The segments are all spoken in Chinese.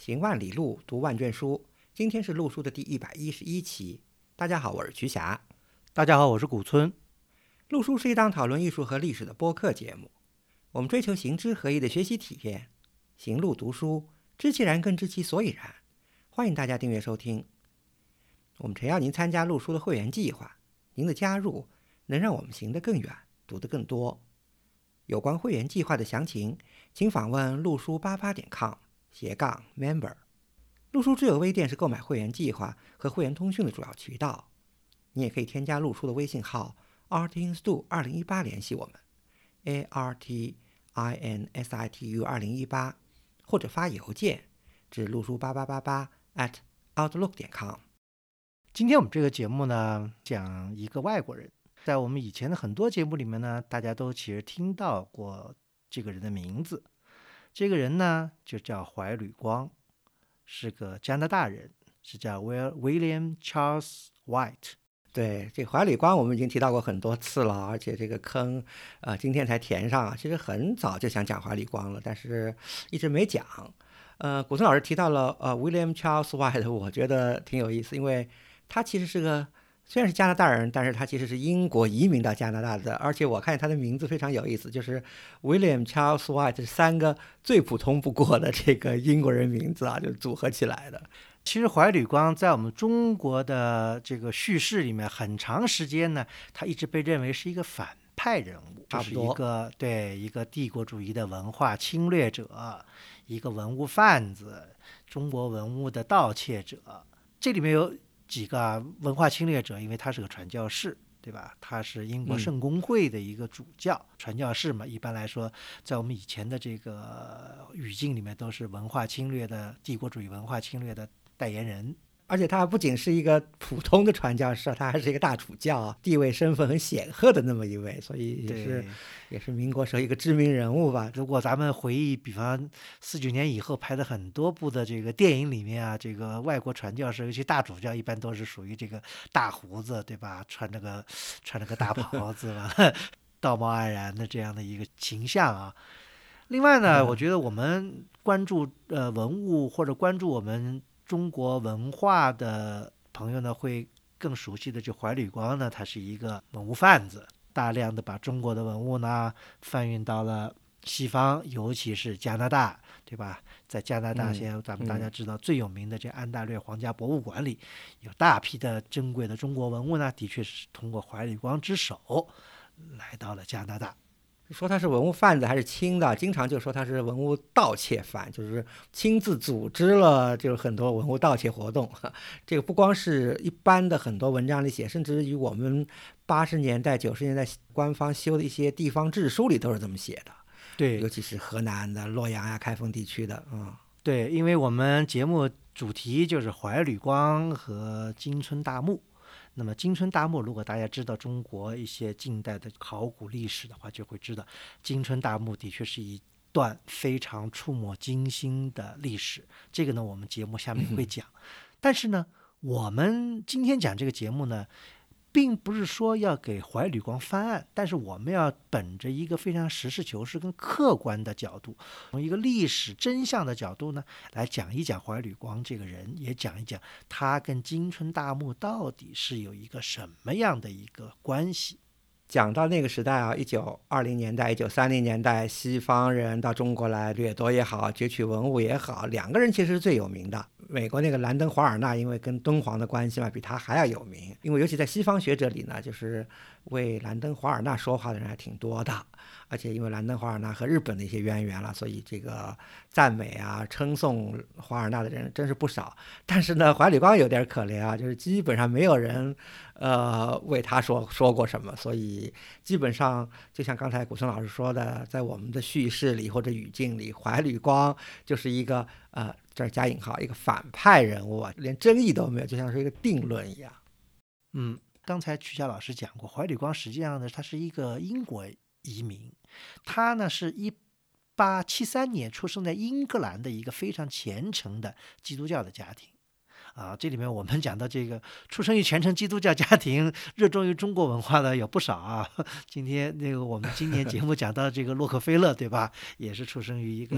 行万里路，读万卷书。今天是陆书的第一百一十一期。大家好，我是瞿霞。大家好，我是古村。陆书是一档讨论艺术和历史的播客节目。我们追求行知合一的学习体验，行路读书，知其然更知其所以然。欢迎大家订阅收听。我们诚邀您参加陆书的会员计划。您的加入能让我们行得更远，读得更多。有关会员计划的详情，请访问陆书八八点 com。斜杠 member，陆书之友微店是购买会员计划和会员通讯的主要渠道。你也可以添加陆书的微信号 artinstu 二零一八联系我们，a r t i n s i t u 二零一八，或者发邮件至陆书八八八八 at outlook 点 com。今天我们这个节目呢，讲一个外国人，在我们以前的很多节目里面呢，大家都其实听到过这个人的名字。这个人呢，就叫怀吕光，是个加拿大人，是叫 Will William Charles White。对，这怀吕光我们已经提到过很多次了，而且这个坑，呃，今天才填上。其实很早就想讲怀吕光了，但是一直没讲。呃，古村老师提到了呃 William Charles White，我觉得挺有意思，因为他其实是个。虽然是加拿大人，但是他其实是英国移民到加拿大的，而且我看见他的名字非常有意思，就是 William Charles White，三个最普通不过的这个英国人名字啊，就组合起来的。其实怀吕光在我们中国的这个叙事里面，很长时间呢，他一直被认为是一个反派人物，是一个对一个帝国主义的文化侵略者，一个文物贩子，中国文物的盗窃者。这里面有。几个文化侵略者，因为他是个传教士，对吧？他是英国圣公会的一个主教，传教士嘛，一般来说，在我们以前的这个语境里面，都是文化侵略的帝国主义文化侵略的代言人。而且他不仅是一个普通的传教士，他还是一个大主教，地位身份很显赫的那么一位，所以也是也是民国时候一个知名人物吧。如果咱们回忆，比方四九年以后拍的很多部的这个电影里面啊，这个外国传教士，尤其大主教，一般都是属于这个大胡子，对吧？穿那个穿那个大袍子嘛，道貌岸然的这样的一个形象啊。另外呢，我觉得我们关注呃文物或者关注我们。中国文化的朋友呢，会更熟悉的就怀吕光呢，他是一个文物贩子，大量的把中国的文物呢贩运到了西方，尤其是加拿大，对吧？在加拿大，现在咱们大家知道最有名的这安大略皇家博物馆里，有大批的珍贵的中国文物呢，的确是通过怀吕光之手来到了加拿大。说他是文物贩子还是清的，经常就说他是文物盗窃犯，就是亲自组织了就是很多文物盗窃活动。这个不光是一般的很多文章里写，甚至于我们八十年代、九十年代官方修的一些地方志书里都是这么写的。对，尤其是河南的洛阳呀、开封地区的，嗯，对，因为我们节目主题就是怀吕光和金村大墓。那么金春大墓，如果大家知道中国一些近代的考古历史的话，就会知道金春大墓的确是一段非常触目惊心的历史。这个呢，我们节目下面会讲。但是呢，我们今天讲这个节目呢。并不是说要给怀吕光翻案，但是我们要本着一个非常实事求是、跟客观的角度，从一个历史真相的角度呢，来讲一讲怀吕光这个人，也讲一讲他跟金春大墓到底是有一个什么样的一个关系。讲到那个时代啊，一九二零年代、一九三零年代，西方人到中国来掠夺也好，攫取文物也好，两个人其实是最有名的。美国那个兰登·华尔纳，因为跟敦煌的关系嘛，比他还要有名。因为尤其在西方学者里呢，就是为兰登·华尔纳说话的人还挺多的。而且因为兰登·华尔纳和日本的一些渊源了，所以这个赞美啊、称颂华尔纳的人真是不少。但是呢，怀里光有点可怜啊，就是基本上没有人，呃，为他说说过什么。所以基本上就像刚才古村老师说的，在我们的叙事里或者语境里，怀吕光就是一个呃，这加引号，一个反派人物，啊，连争议都没有，就像是一个定论一样。嗯，刚才曲霞老师讲过，怀里光实际上呢，他是一个英国移民。他呢是一八七三年出生在英格兰的一个非常虔诚的基督教的家庭，啊，这里面我们讲到这个出生于虔诚基督教家庭、热衷于中国文化的有不少啊。今天那个我们今年节目讲到这个洛克菲勒，对吧？也是出生于一个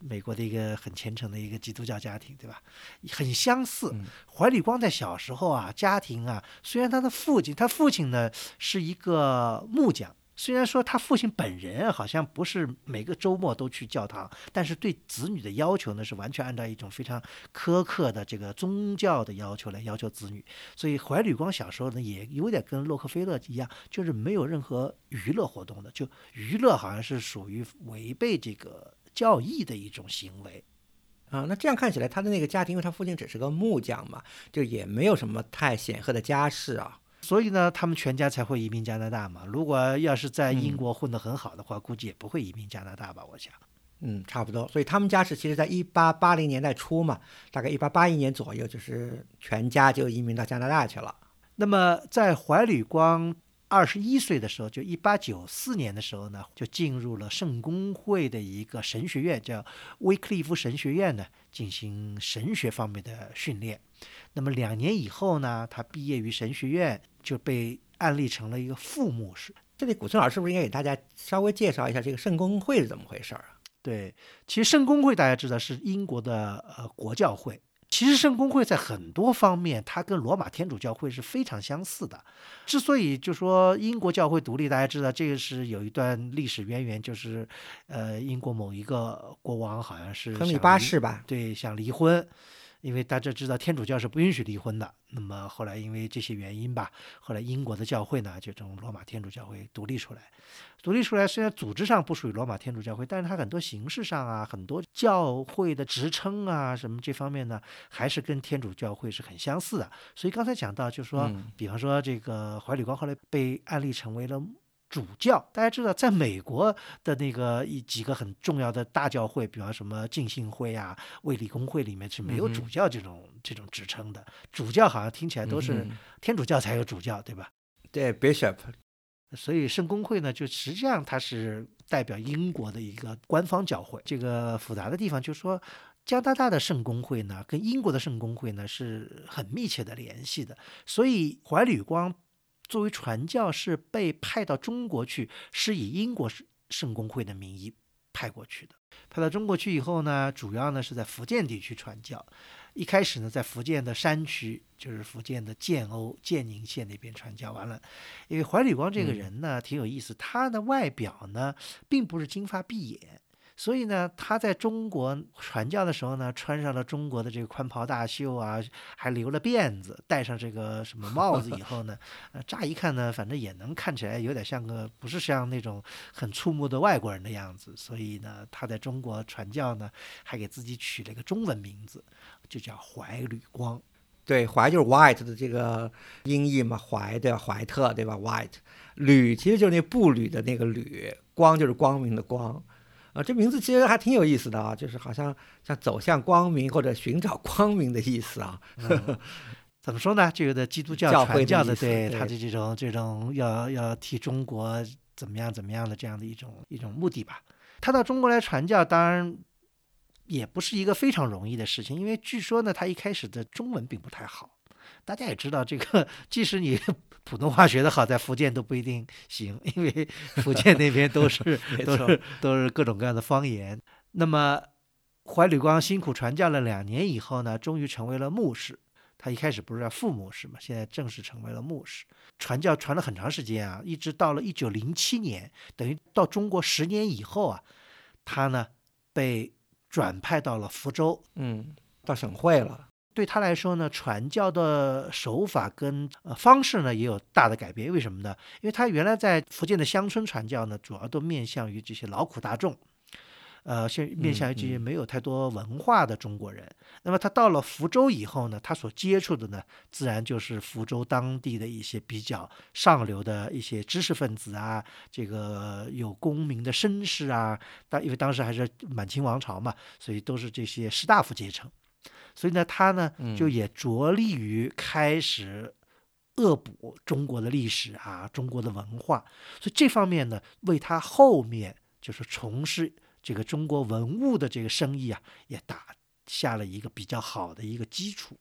美国的一个很虔诚的一个基督教家庭，对吧？很相似。怀里光在小时候啊，家庭啊，虽然他的父亲，他父亲呢是一个木匠。虽然说他父亲本人好像不是每个周末都去教堂，但是对子女的要求呢是完全按照一种非常苛刻的这个宗教的要求来要求子女。所以怀吕光小时候呢也有点跟洛克菲勒一样，就是没有任何娱乐活动的，就娱乐好像是属于违背这个教义的一种行为。啊，那这样看起来他的那个家庭，因为他父亲只是个木匠嘛，就也没有什么太显赫的家世啊。所以呢，他们全家才会移民加拿大嘛。如果要是在英国混得很好的话，估计也不会移民加拿大吧？我想，嗯，差不多。所以他们家是其实在一八八零年代初嘛，大概一八八一年左右，就是全家就移民到加拿大去了。那么在怀吕光二十一岁的时候，就一八九四年的时候呢，就进入了圣公会的一个神学院，叫威克利夫神学院呢，进行神学方面的训练。那么两年以后呢，他毕业于神学院。就被安立成了一个副牧师。这里古村老师是不是应该给大家稍微介绍一下这个圣公会是怎么回事啊？对，其实圣公会大家知道是英国的呃国教会。其实圣公会在很多方面，它跟罗马天主教会是非常相似的。之所以就说英国教会独立，大家知道这个是有一段历史渊源，就是呃英国某一个国王好像是亨利八世吧？对，想离婚。因为大家知道天主教是不允许离婚的，那么后来因为这些原因吧，后来英国的教会呢就从罗马天主教会独立出来。独立出来虽然组织上不属于罗马天主教会，但是它很多形式上啊，很多教会的职称啊什么这方面呢，还是跟天主教会是很相似的。所以刚才讲到，就是说，比方说这个怀里光后来被案例成为了。主教，大家知道，在美国的那个一几个很重要的大教会，比方什么浸信会啊、卫理公会里面是没有主教这种这种职称的。主教好像听起来都是天主教才有主教，对吧？对，bishop。所以圣公会呢，就实际上它是代表英国的一个官方教会。这个复杂的地方就是说，加拿大的圣公会呢，跟英国的圣公会呢是很密切的联系的。所以怀吕光。作为传教士被派到中国去，是以英国圣公会的名义派过去的。派到中国去以后呢，主要呢是在福建地区传教。一开始呢，在福建的山区，就是福建的建瓯、建宁县那边传教完了。因为怀里光这个人呢，挺有意思，他的外表呢，并不是金发碧眼。所以呢，他在中国传教的时候呢，穿上了中国的这个宽袍大袖啊，还留了辫子，戴上这个什么帽子以后呢，乍一看呢，反正也能看起来有点像个不是像那种很触目的外国人的样子。所以呢，他在中国传教呢，还给自己取了一个中文名字，就叫怀吕光。对，怀就是 white 的这个音译嘛，怀的怀特对吧？white，吕其实就是那步履的那个吕，光就是光明的光。啊，这名字其实还挺有意思的啊，就是好像像走向光明或者寻找光明的意思啊。怎么说呢？这个的基督教传教的，对他的这种这种要要替中国怎么样怎么样的这样的一种一种目的吧。他到中国来传教，当然也不是一个非常容易的事情，因为据说呢，他一开始的中文并不太好。大家也知道，这个即使你 普通话学得好，在福建都不一定行，因为 福建那边都是都是都是各种各样的方言。那么怀吕光辛苦传教了两年以后呢，终于成为了牧师。他一开始不是叫副牧师嘛，现在正式成为了牧师。传教传了很长时间啊，一直到了一九零七年，等于到中国十年以后啊，他呢被转派到了福州，嗯，到省会了。对他来说呢，传教的手法跟呃方式呢也有大的改变。为什么呢？因为他原来在福建的乡村传教呢，主要都面向于这些劳苦大众，呃，现面向于这些没有太多文化的中国人。那么他到了福州以后呢，他所接触的呢，自然就是福州当地的一些比较上流的一些知识分子啊，这个有功名的绅士啊。当因为当时还是满清王朝嘛，所以都是这些士大夫阶层。所以呢，他呢就也着力于开始恶补中国的历史啊，中国的文化。所以这方面呢，为他后面就是从事这个中国文物的这个生意啊，也打下了一个比较好的一个基础。